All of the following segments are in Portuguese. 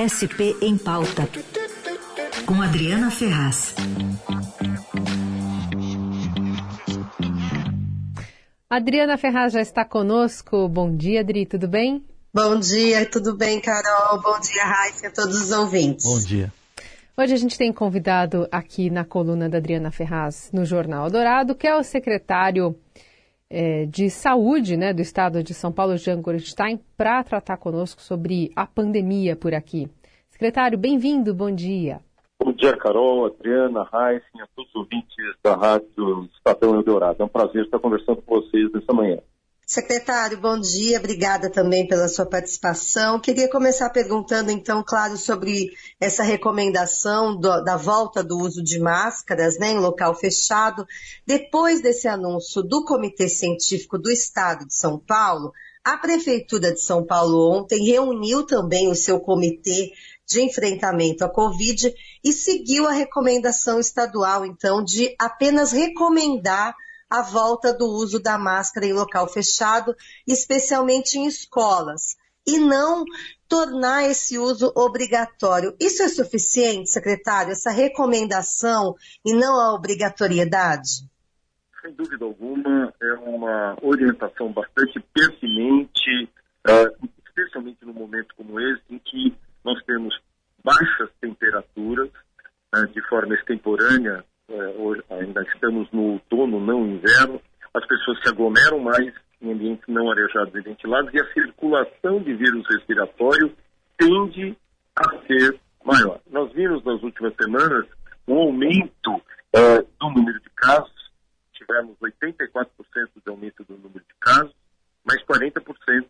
SP em Pauta, com Adriana Ferraz. Adriana Ferraz já está conosco. Bom dia, Adri, tudo bem? Bom dia, tudo bem, Carol? Bom dia, Raíssa, a todos os ouvintes. Bom dia. Hoje a gente tem convidado aqui na coluna da Adriana Ferraz, no Jornal Dourado, que é o secretário é, de Saúde né, do Estado de São Paulo, Jean Gorenstein, para tratar conosco sobre a pandemia por aqui. Secretário, bem-vindo, bom dia. Bom dia, Carol, Adriana, Heisen, a todos os ouvintes da Rádio Estadão Eldorado. É um prazer estar conversando com vocês nessa manhã. Secretário, bom dia, obrigada também pela sua participação. Queria começar perguntando, então, claro, sobre essa recomendação do, da volta do uso de máscaras né, em local fechado. Depois desse anúncio do Comitê Científico do Estado de São Paulo, a Prefeitura de São Paulo ontem reuniu também o seu comitê de enfrentamento à Covid e seguiu a recomendação estadual, então, de apenas recomendar a volta do uso da máscara em local fechado, especialmente em escolas, e não tornar esse uso obrigatório. Isso é suficiente, secretário, essa recomendação e não a obrigatoriedade? Sem dúvida alguma, é uma orientação bastante pertinente, uh, especialmente num momento como esse, em que nós temos baixas temperaturas uh, de forma extemporânea hoje, ainda estamos no outono, não inverno, as pessoas se aglomeram mais em ambientes não arejados e ventilados e a circulação de vírus respiratório tende a ser maior. Nós vimos nas últimas semanas um aumento é, do número de casos, tivemos 84% de aumento do número de casos, mais 40%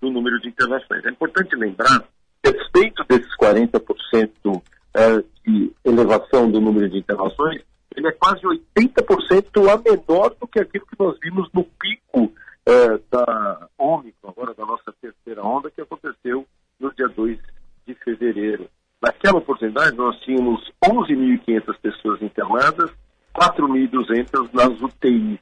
do número de internações. É importante lembrar respeito desses 40% é, de elevação do número de internações, ele é quase 80% a menor do que aquilo que nós vimos no pico é, da Ômicron, agora da nossa terceira onda, que aconteceu no dia 2 de fevereiro. Naquela oportunidade, nós tínhamos 11.500 pessoas internadas, 4.200 nas UTIs.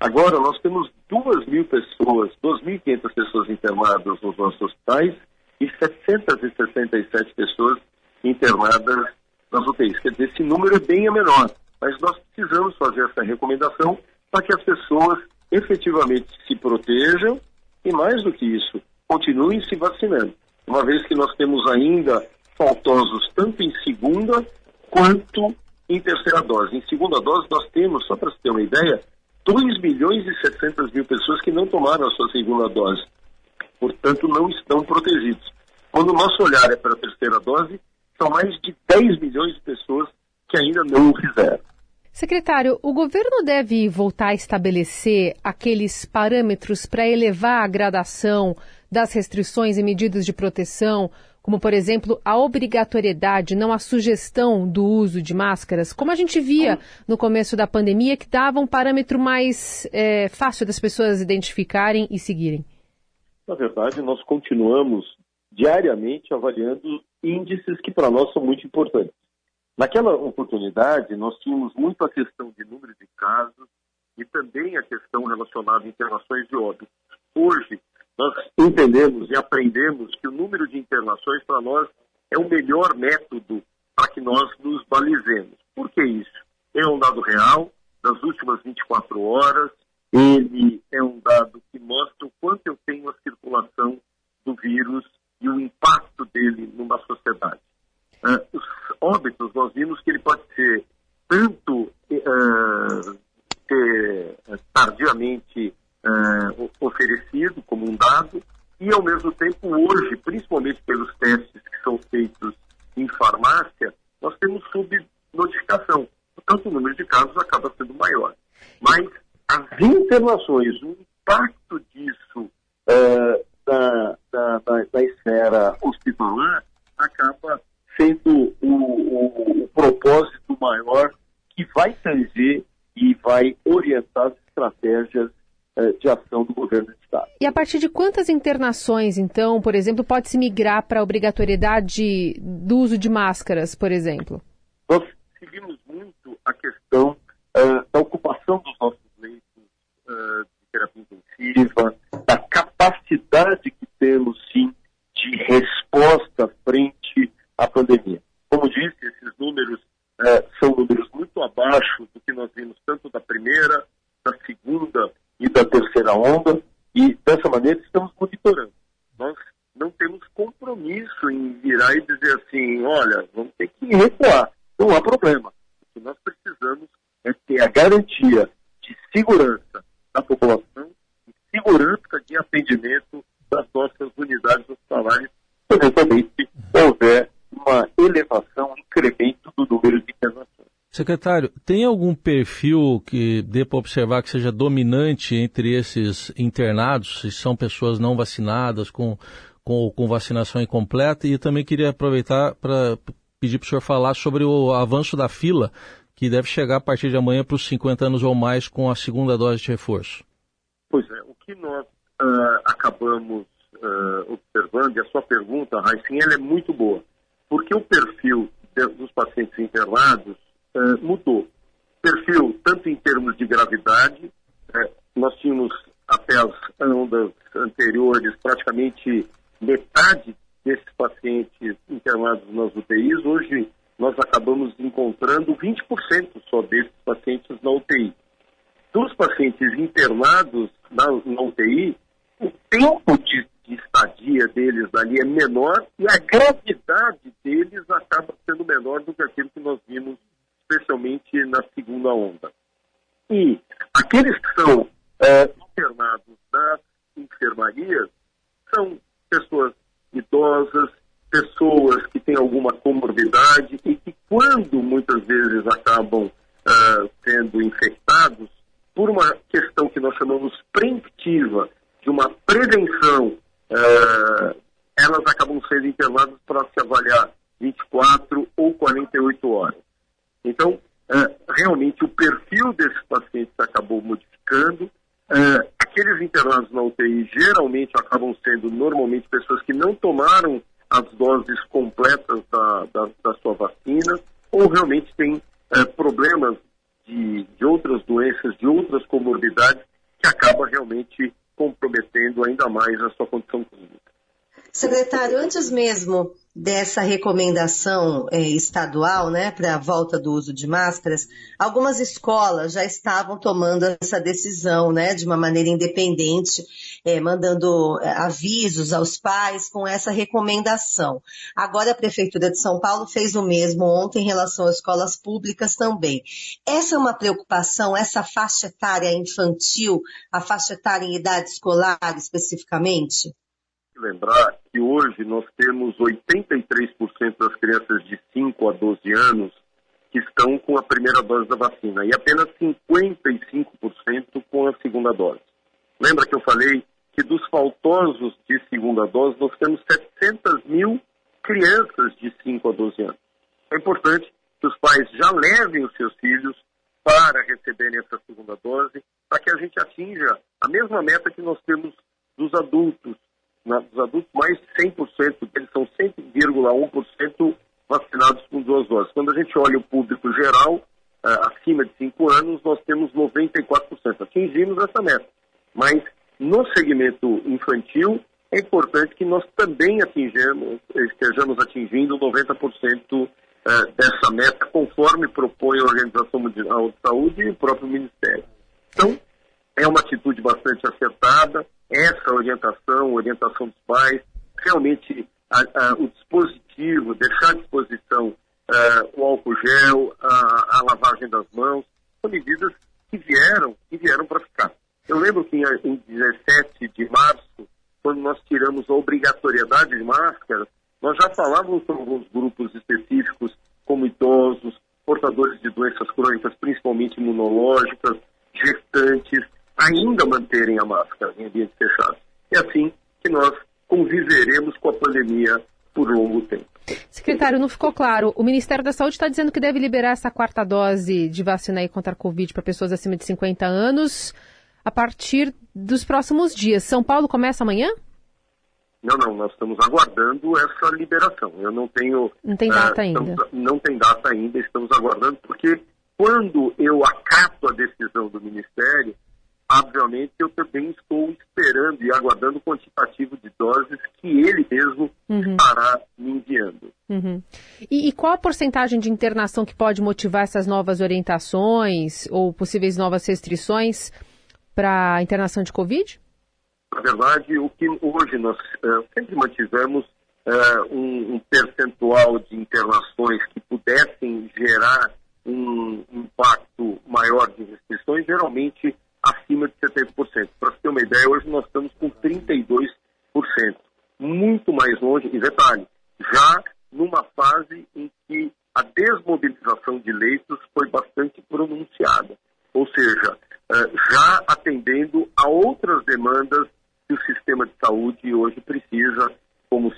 Agora, nós temos 2.000 pessoas, 2.500 pessoas internadas nos nossos hospitais e 767 pessoas internadas nas UTIs. Quer dizer, esse número é bem menor mas nós precisamos fazer essa recomendação para que as pessoas efetivamente se protejam e, mais do que isso, continuem se vacinando. Uma vez que nós temos ainda faltosos tanto em segunda quanto em terceira dose. Em segunda dose, nós temos, só para você ter uma ideia, 2 milhões e 700 mil pessoas que não tomaram a sua segunda dose. Portanto, não estão protegidos. Quando o nosso olhar é para a terceira dose, são mais de 10 milhões de pessoas que ainda não o fizeram. Secretário, o governo deve voltar a estabelecer aqueles parâmetros para elevar a gradação das restrições e medidas de proteção, como, por exemplo, a obrigatoriedade, não a sugestão do uso de máscaras, como a gente via no começo da pandemia, que dava um parâmetro mais é, fácil das pessoas identificarem e seguirem? Na verdade, nós continuamos diariamente avaliando índices que para nós são muito importantes. Naquela oportunidade, nós tínhamos muito a questão de número de casos e também a questão relacionada a internações de óbito. Hoje, nós entendemos e aprendemos que o número de internações para nós é o melhor método para que nós nos balizemos. Por que isso? É um dado real, das últimas 24 horas, ele é um dado que mostra o quanto eu tenho a circulação do vírus e o impacto dele numa sociedade. Uh, os óbitos, nós vimos que ele pode ser tanto uh, ter tardiamente uh, oferecido como um dado, e ao mesmo tempo hoje, principalmente pelos testes que são feitos em farmácia, nós temos subnotificação. Portanto, o número de casos acaba sendo maior. Mas as internações, o impacto disso uh, na, na, na, na esfera hospitalar acaba sendo o, o, o propósito maior que vai tanger e vai orientar as estratégias eh, de ação do governo do Estado. E a partir de quantas internações, então, por exemplo, pode se migrar para a obrigatoriedade do uso de máscaras, por exemplo? Nós seguimos muito a questão uh, da ocupação dos nossos leitos uh, de terapia intensiva, da capacidade que temos, sim, de resposta frente pandemia. Como disse, esses números é, são números muito abaixo do que nós vimos tanto da primeira, da segunda e da terceira onda, e dessa maneira estamos monitorando. Nós não temos compromisso em virar e dizer assim, olha, vamos ter que recuar. Não há problema. O que nós precisamos é ter a garantia de segurança da população e segurança de atendimento das nossas unidades hospitalares, eventualmente houver uma elevação, um incremento do número de internações. Secretário, tem algum perfil que dê para observar que seja dominante entre esses internados, se são pessoas não vacinadas, com, com, com vacinação incompleta? E também queria aproveitar para pedir para o senhor falar sobre o avanço da fila, que deve chegar a partir de amanhã para os 50 anos ou mais com a segunda dose de reforço. Pois é, o que nós uh, acabamos uh, observando, e a sua pergunta, Raicin, ela é muito boa, porque o perfil de, dos pacientes internados uh, mudou. Perfil, tanto em termos de gravidade, uh, nós tínhamos até as ondas anteriores praticamente metade desses pacientes internados nas UTIs, hoje encontrando 20% só desses pacientes na UTI. Dos pacientes internados na, na UTI, o tempo de, de, estadia deles ali é menor e a gravidade deles acaba sendo menor do que aquilo que nós vimos especialmente na segunda onda. E aqueles que são é, internados nas enfermarias são pessoas idosas, pessoas que têm alguma comorbidade e que, quando muitas vezes acabam uh, sendo infectados, por uma questão que nós chamamos preemptiva, de uma prevenção, uh, elas acabam sendo internadas para se avaliar 24 ou 48 horas. Então, é, realmente, o perfil desses pacientes acabou modificando. É, aqueles internados na UTI geralmente acabam sendo, normalmente, pessoas que não tomaram as doses completas da, da, da sua vacina ou realmente têm é, problemas de, outras doenças, de outras comorbidades, que acaba realmente comprometendo ainda mais a sua condição clínica. Secretário, antes mesmo dessa recomendação é, estadual, né, para a volta do uso de máscaras, algumas escolas já estavam tomando essa decisão, né, de uma maneira independente, é, mandando é, avisos aos pais com essa recomendação. Agora a Prefeitura de São Paulo fez o mesmo ontem em relação às escolas públicas também. Essa é uma preocupação, essa faixa etária infantil, a faixa etária em idade escolar especificamente? Lembrar que hoje nós temos 83% das crianças de 5 a 12 anos que estão com a primeira dose da vacina e apenas 55% com a segunda dose. Lembra que eu falei que dos faltosos de segunda dose nós temos 700 mil crianças de 5 a 12 anos. É importante que os pais já levem os seus filhos para receberem essa segunda dose, para que a gente atinja a mesma meta que nós temos dos adultos, na, dos adultos, mais de 100% deles são 100,1% vacinados com duas doses. Quando a gente olha o público geral, uh, acima de 5 anos, nós temos 94%. Atingimos essa meta. Mas no segmento infantil, é importante que nós também atingimos, estejamos atingindo 90% eh, dessa meta, conforme propõe a Organização Mundial de Saúde e o próprio Ministério. Então, é uma atitude bastante acertada, essa orientação, orientação dos pais, realmente a, a, o dispositivo, deixar à disposição uh, o álcool gel, a, lavagem das mãos, são medidas que vieram e vieram para ficar. Eu lembro que em, em 17 de março, quando nós tiramos a obrigatoriedade de máscaras, nós já falávamos sobre alguns grupos específicos, como idosos, portadores de doenças crônicas, principalmente imunológicas, gestantes, ainda manterem a máscara em ambientes fechados. É assim que nós conviveremos com a pandemia por longo tempo. Secretário, não ficou claro. O Ministério da Saúde está dizendo que deve liberar essa quarta dose de vacina contra a Covid para pessoas acima de 50 anos a partir dos próximos dias. São Paulo começa amanhã? Não, não, nós estamos aguardando essa liberação. Eu não tenho. Não tem data uh, ainda. Estamos, não tem data ainda, estamos aguardando, porque quando eu acato a decisão do Ministério, obviamente, eu também estou esperando e aguardando o quantitativo de doses que ele mesmo uhum. estará. Uhum. E, e, qual a porcentagem de internação que pode motivar essas novas orientações ou possíveis novas restrições para internação de Covid? Na verdade, o que hoje nós uh, sempre mantivemos uh, um, um, percentual de internações que pudessem gerar um impacto maior de restrições, geralmente acima de 70%. Para ter uma ideia, hoje nós estamos com 32%, muito mais longe, e detalhe, já numa fase em que a desmobilização de leitos foi bastante pronunciada, ou seja, eh, já atendendo a outras demandas que o sistema de saúde hoje precisa, como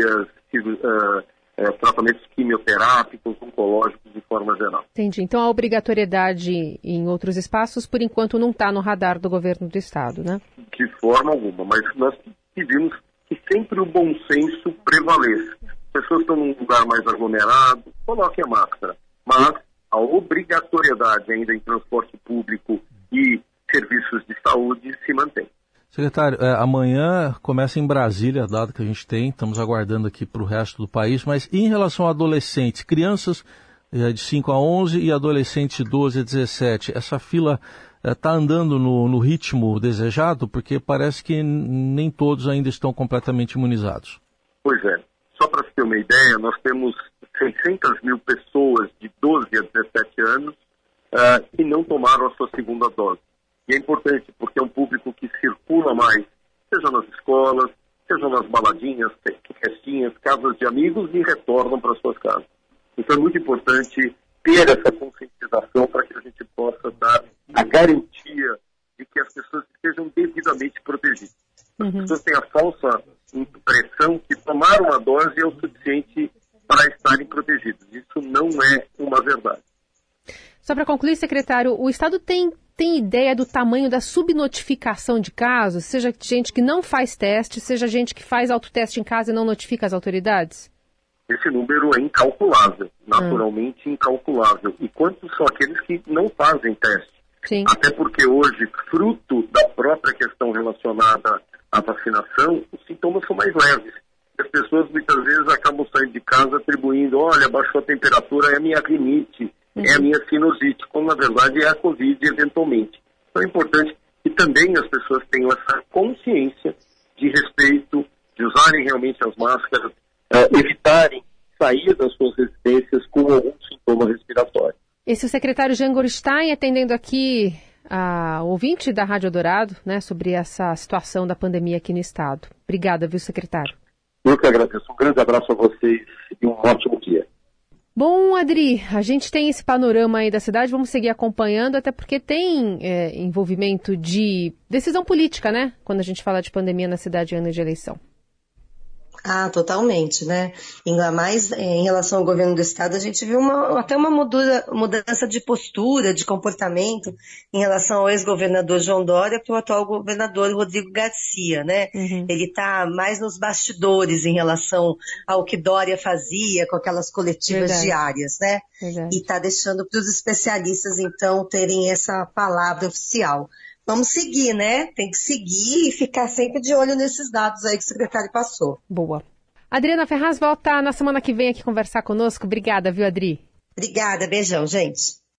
cirurgias, uh, é, tratamentos quimioterápicos, oncológicos de forma geral. Entendi. Então a obrigatoriedade em outros espaços, por enquanto, não está no radar do governo do Estado, né? De forma alguma, mas nós pedimos que sempre o bom senso prevaleça. As pessoas estão num lugar mais aglomerado, coloquem a máscara. Mas a obrigatoriedade ainda em transporte público e serviços de saúde se mantém. Secretário, é, amanhã começa em Brasília, data que a gente tem, estamos aguardando aqui para o resto do país, mas em relação a adolescentes, crianças é, de 5 a 11 e adolescentes de 12 a 17, essa fila está é, andando no, no, ritmo desejado? Porque parece que nem todos ainda estão completamente imunizados. Pois é. Só para ter uma ideia, nós temos 600 mil pessoas de 12 a 17 anos uh, que não tomaram a sua segunda dose. E é importante porque é um público que circula mais, seja nas escolas, seja nas baladinhas, festinhas, casas de amigos e retornam para suas casas. Então é muito importante ter essa conscientização para que a gente possa dar a garantia de que as pessoas estejam devidamente protegidas. As uhum. pessoas têm a falsa impressão que tomar uma dose é o suficiente para estarem protegidas. Isso não é uma verdade. Só para concluir, secretário, o Estado tem tem ideia do tamanho da subnotificação de casos? Seja gente que não faz teste, seja gente que faz autoteste em casa e não notifica as autoridades? Esse número é incalculável, naturalmente hum. incalculável. E quantos são aqueles que não fazem teste? Sim. Até porque hoje, fruto da própria questão relacionada à vacinação, os sintomas são mais leves. As pessoas muitas vezes acabam saindo de casa atribuindo, olha, baixou a temperatura, é a minha rinite. É a minha sinusite, quando na verdade é a Covid eventualmente. Então é importante que também as pessoas tenham essa consciência de respeito, de usarem realmente as máscaras, uh, evitarem sair das suas residências com algum sintoma respiratório. Esse é o secretário Jean Gorstein atendendo aqui a ouvinte da Rádio Dourado, né, sobre essa situação da pandemia aqui no estado. Obrigada, viu, secretário? Eu que agradeço. Um grande abraço a vocês e um ótimo dia. Bom, Adri, a gente tem esse panorama aí da cidade, vamos seguir acompanhando, até porque tem é, envolvimento de decisão política, né? Quando a gente fala de pandemia na cidade ano de eleição. Ah, totalmente, né? Ainda mais eh, em relação ao governo do estado, a gente viu uma, até uma mudança de postura, de comportamento em relação ao ex-governador João Dória para o atual governador Rodrigo Garcia, né? Uhum. Ele está mais nos bastidores em relação ao que Dória fazia com aquelas coletivas Verdade. diárias, né? Verdade. E está deixando para os especialistas, então, terem essa palavra oficial vamos seguir, né? Tem que seguir e ficar sempre de olho nesses dados aí que o secretário passou. Boa. Adriana Ferraz volta na semana que vem aqui conversar conosco. Obrigada, viu, Adri? Obrigada, beijão, gente.